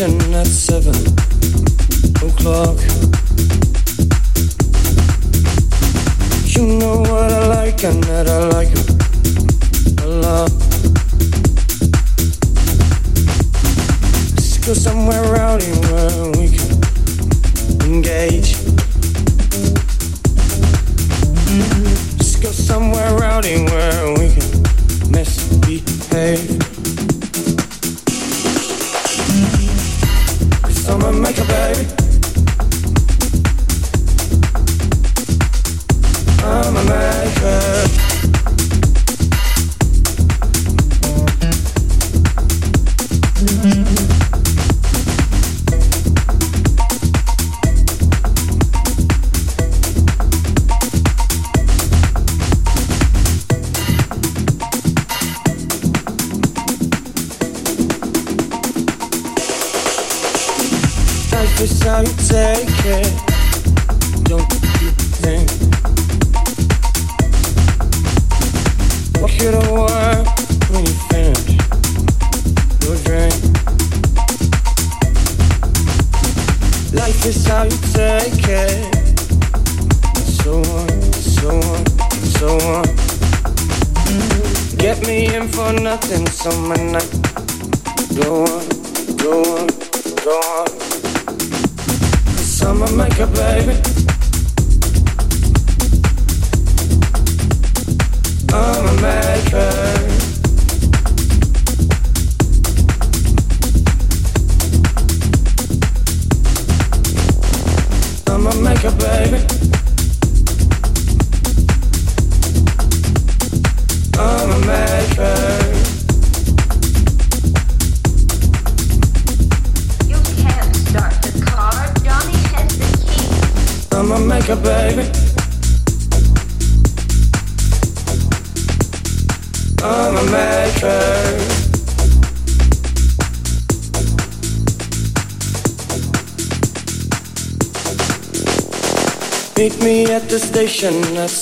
at seven o'clock. Nothing, summer the station